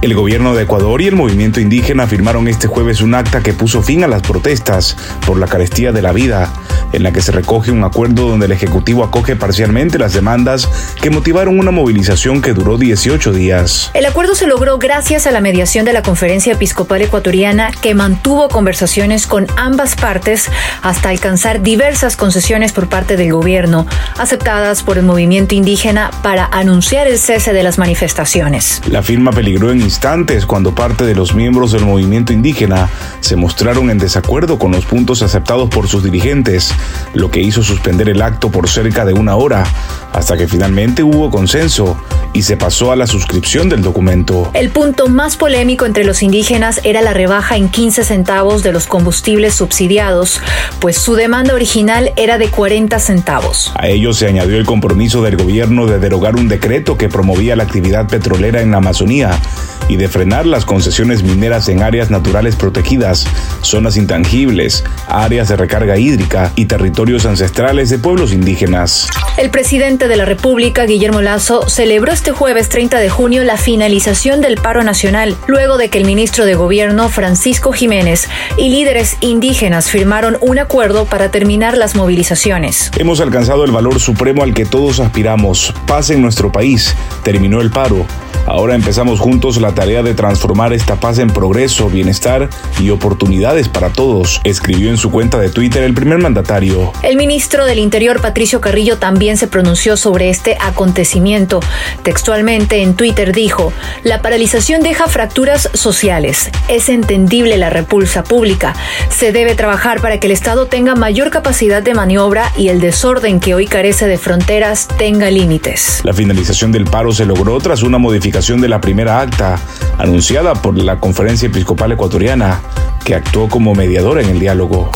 El gobierno de Ecuador y el movimiento indígena firmaron este jueves un acta que puso fin a las protestas por la carestía de la vida, en la que se recoge un acuerdo donde el Ejecutivo acoge parcialmente las demandas que motivaron una movilización que duró 18 días. El acuerdo se logró gracias a la mediación de la Conferencia Episcopal Ecuatoriana que mantuvo conversaciones con ambas partes hasta alcanzar diversas concesiones por parte del gobierno, aceptadas por el movimiento indígena para anunciar el cese de las manifestaciones. La firma peligró en instantes cuando parte de los miembros del movimiento indígena se mostraron en desacuerdo con los puntos aceptados por sus dirigentes, lo que hizo suspender el acto por cerca de una hora, hasta que finalmente hubo consenso y se pasó a la suscripción del documento. El punto más polémico entre los indígenas era la rebaja en 15 centavos de los combustibles subsidiados, pues su demanda original era de 40 centavos. A ello se añadió el compromiso del gobierno de derogar un decreto que promovía la actividad petrolera en la Amazonía y de frenar las concesiones mineras en áreas naturales protegidas, zonas intangibles, áreas de recarga hídrica y territorios ancestrales de pueblos indígenas. El presidente de la República, Guillermo Lazo, celebró este jueves 30 de junio la finalización del paro nacional, luego de que el ministro de Gobierno, Francisco Jiménez, y líderes indígenas firmaron un acuerdo para terminar las movilizaciones. Hemos alcanzado el valor supremo al que todos aspiramos, paz en nuestro país, terminó el paro. Ahora empezamos juntos la tarea de transformar esta paz en progreso, bienestar y oportunidades para todos, escribió en su cuenta de Twitter el primer mandatario. El ministro del Interior, Patricio Carrillo, también se pronunció sobre este acontecimiento. Textualmente en Twitter dijo, la paralización deja fracturas sociales. Es entendible la repulsa pública. Se debe trabajar para que el Estado tenga mayor capacidad de maniobra y el desorden que hoy carece de fronteras tenga límites. La finalización del paro se logró tras una modificación de la primera acta anunciada por la Conferencia Episcopal Ecuatoriana, que actuó como mediadora en el diálogo.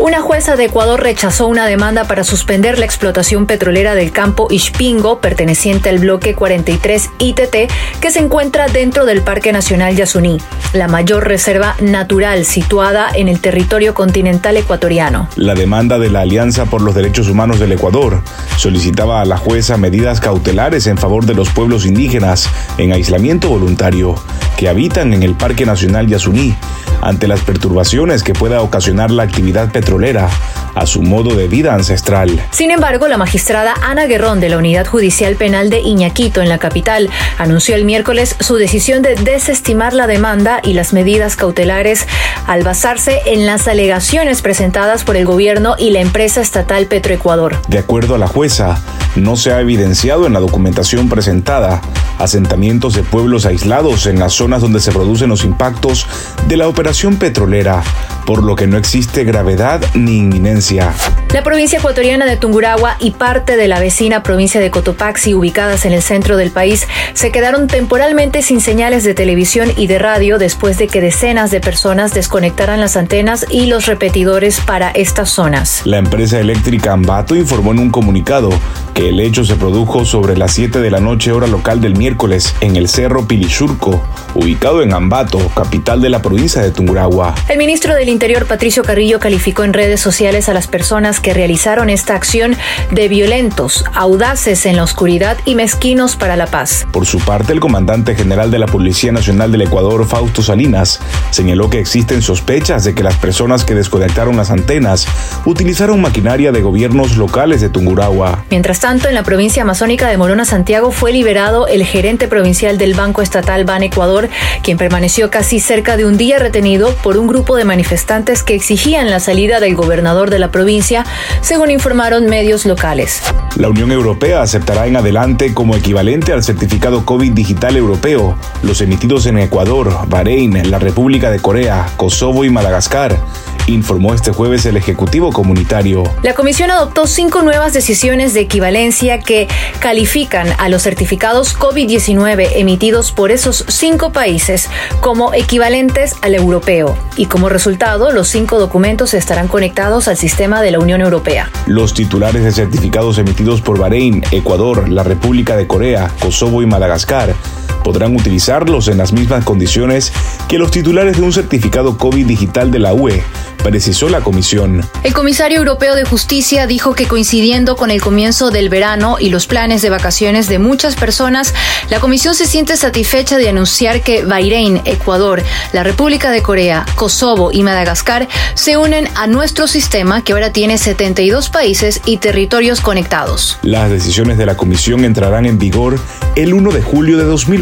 Una jueza de Ecuador rechazó una demanda para suspender la explotación petrolera del campo Ishpingo, perteneciente al bloque 43 ITT, que se encuentra dentro del Parque Nacional Yasuní, la mayor reserva natural situada en el territorio continental ecuatoriano. La demanda de la Alianza por los Derechos Humanos del Ecuador solicitaba a la jueza medidas cautelares en favor de los pueblos indígenas en aislamiento voluntario que habitan en el Parque Nacional Yasuní ante las perturbaciones que pueda ocasionar la actividad petrolera a su modo de vida ancestral. Sin embargo, la magistrada Ana Guerrón de la Unidad Judicial Penal de Iñaquito en la capital anunció el miércoles su decisión de desestimar la demanda y las medidas cautelares al basarse en las alegaciones presentadas por el gobierno y la empresa estatal Petroecuador. De acuerdo a la jueza, no se ha evidenciado en la documentación presentada asentamientos de pueblos aislados en las zonas donde se producen los impactos de la operación petrolera, por lo que no existe gravedad ni inminencia. La provincia ecuatoriana de Tungurahua y parte de la vecina provincia de Cotopaxi, ubicadas en el centro del país, se quedaron temporalmente sin señales de televisión y de radio después de que decenas de personas desconectaran las antenas y los repetidores para estas zonas. La empresa eléctrica Ambato informó en un comunicado que el hecho se produjo sobre las 7 de la noche hora local del miércoles en el Cerro Pilichurco, ubicado en Ambato, capital de la provincia de Tungurahua. El ministro del Interior, Patricio Carrillo, calificó en redes sociales a las personas que realizaron esta acción de violentos, audaces en la oscuridad y mezquinos para la paz. Por su parte, el comandante general de la Policía Nacional del Ecuador, Fausto Salinas, señaló que existen sospechas de que las personas que desconectaron las antenas utilizaron maquinaria de gobiernos locales de Tungurahua. Mientras tanto, en la provincia amazónica de Morona, Santiago, fue liberado el gerente provincial del Banco Estatal Ban Ecuador, quien permaneció casi cerca de un día retenido por un grupo de manifestantes que exigían la salida del gobernador de la provincia, según informaron medios locales. La Unión Europea aceptará en adelante como equivalente al certificado COVID digital europeo los emitidos en Ecuador, Bahrein, la República de Corea, Kosovo y Madagascar informó este jueves el Ejecutivo Comunitario. La Comisión adoptó cinco nuevas decisiones de equivalencia que califican a los certificados COVID-19 emitidos por esos cinco países como equivalentes al europeo y como resultado los cinco documentos estarán conectados al sistema de la Unión Europea. Los titulares de certificados emitidos por Bahrein, Ecuador, la República de Corea, Kosovo y Madagascar podrán utilizarlos en las mismas condiciones que los titulares de un certificado COVID digital de la UE, precisó la comisión. El comisario europeo de justicia dijo que coincidiendo con el comienzo del verano y los planes de vacaciones de muchas personas, la comisión se siente satisfecha de anunciar que Bahrein, Ecuador, la República de Corea, Kosovo y Madagascar se unen a nuestro sistema que ahora tiene 72 países y territorios conectados. Las decisiones de la comisión entrarán en vigor el 1 de julio de